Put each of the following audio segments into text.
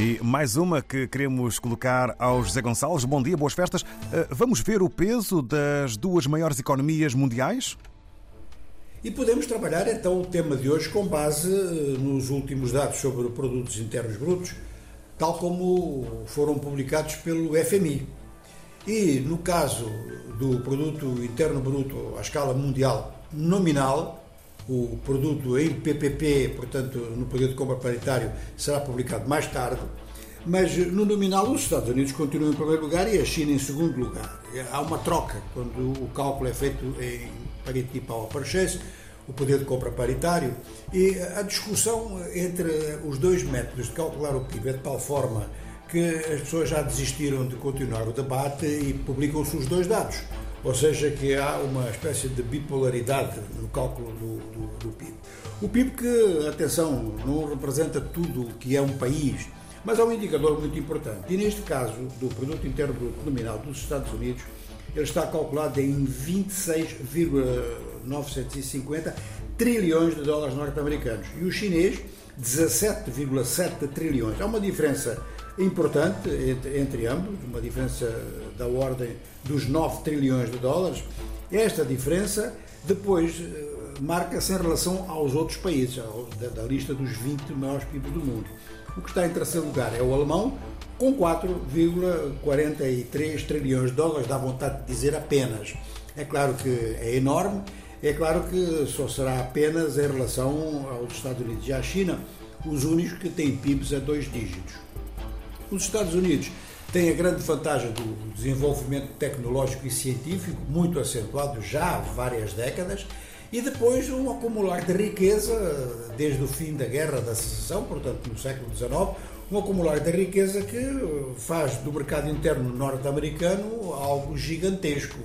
E mais uma que queremos colocar ao José Gonçalves. Bom dia, boas festas. Eh, vamos ver o peso das duas maiores economias mundiais? E podemos trabalhar então o tema de hoje com base eh, nos últimos dados sobre produtos internos brutos, tal como foram publicados pelo FMI. E no caso do produto interno bruto à escala mundial nominal, o produto em PPP, portanto, no poder de compra paritário, será publicado mais tarde. Mas no nominal, os Estados Unidos continuam em primeiro lugar e a China em segundo lugar. Há uma troca quando o cálculo é feito em parity power purchase, o poder de compra paritário, e a discussão entre os dois métodos de calcular o PIB é de tal forma que as pessoas já desistiram de continuar o debate e publicam-se os dois dados. Ou seja, que há uma espécie de bipolaridade no cálculo do, do, do PIB. O PIB que, atenção, não representa tudo o que é um país, mas é um indicador muito importante. E neste caso, do Produto Interno Nominal dos Estados Unidos, ele está calculado em 26,950 trilhões de dólares norte-americanos. E o chinês, 17,7 trilhões. Há uma diferença importante entre, entre ambos, uma diferença da ordem dos 9 trilhões de dólares. Esta diferença depois eh, marca-se em relação aos outros países, da, da lista dos 20 maiores PIBs do mundo. O que está em terceiro lugar é o alemão, com 4,43 trilhões de dólares, dá vontade de dizer apenas. É claro que é enorme, é claro que só será apenas em relação aos Estados Unidos e à China, os únicos que têm PIBs a dois dígitos. Os Estados Unidos têm a grande vantagem do desenvolvimento tecnológico e científico, muito acentuado já há várias décadas, e depois um acumular de riqueza, desde o fim da Guerra da Secessão, portanto no século XIX, um acumular de riqueza que faz do mercado interno norte-americano algo gigantesco.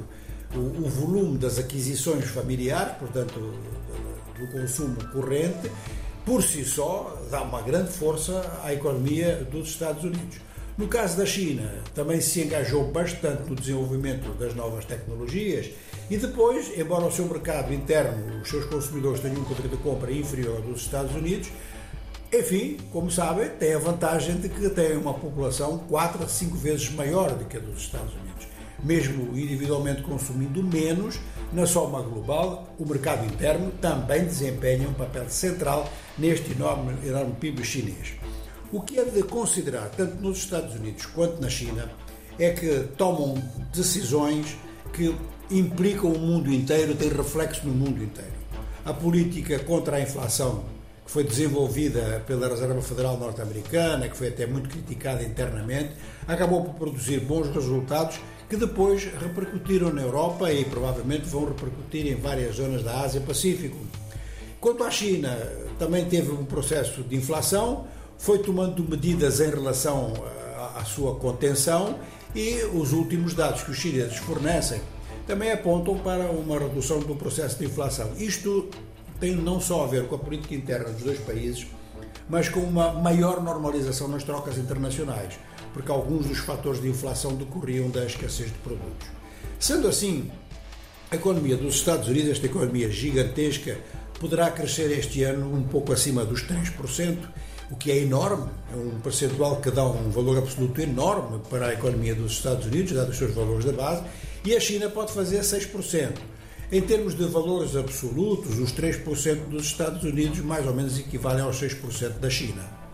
O, o, volume das aquisições familiares, portanto do consumo corrente, por si só, dá uma grande força à economia dos Estados Unidos. No caso da China, também se engajou bastante no desenvolvimento das novas tecnologias e depois, embora o seu mercado interno, os seus consumidores tenham um poder de compra inferior dos Estados Unidos, enfim, como sabem, tem a vantagem de que tem uma população 4 a 5 vezes maior do que a dos Estados Unidos. Mesmo individualmente consumindo menos, na soma global, o mercado interno também desempenha um papel central neste enorme, enorme PIB chinês. O que é de considerar, tanto nos Estados Unidos quanto na China, é que tomam decisões que implicam o mundo inteiro, têm reflexo no mundo inteiro. A política contra a inflação, que foi desenvolvida pela Reserva Federal Norte-Americana, que foi até muito criticada internamente, acabou por produzir bons resultados que depois repercutiram na Europa e provavelmente vão repercutir em várias zonas da Ásia-Pacífico. Quanto à China, também teve um processo de inflação, foi tomando medidas em relação à sua contenção e os últimos dados que os chineses fornecem também apontam para uma redução do processo de inflação. Isto tem não só a ver com a política interna dos dois países, mas com uma maior normalização nas trocas internacionais porque alguns dos fatores de inflação decorriam da escassez de produtos. Sendo assim, a economia dos Estados Unidos, esta economia gigantesca, poderá crescer este ano um pouco acima dos 3%, o que é enorme, é um percentual que dá um valor absoluto enorme para a economia dos Estados Unidos, dado os seus valores da base, e a China pode fazer 6%. Em termos de valores absolutos, os 3% dos Estados Unidos mais ou menos equivalem aos 6% da China.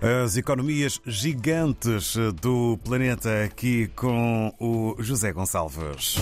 As economias gigantes do planeta aqui com o José Gonçalves.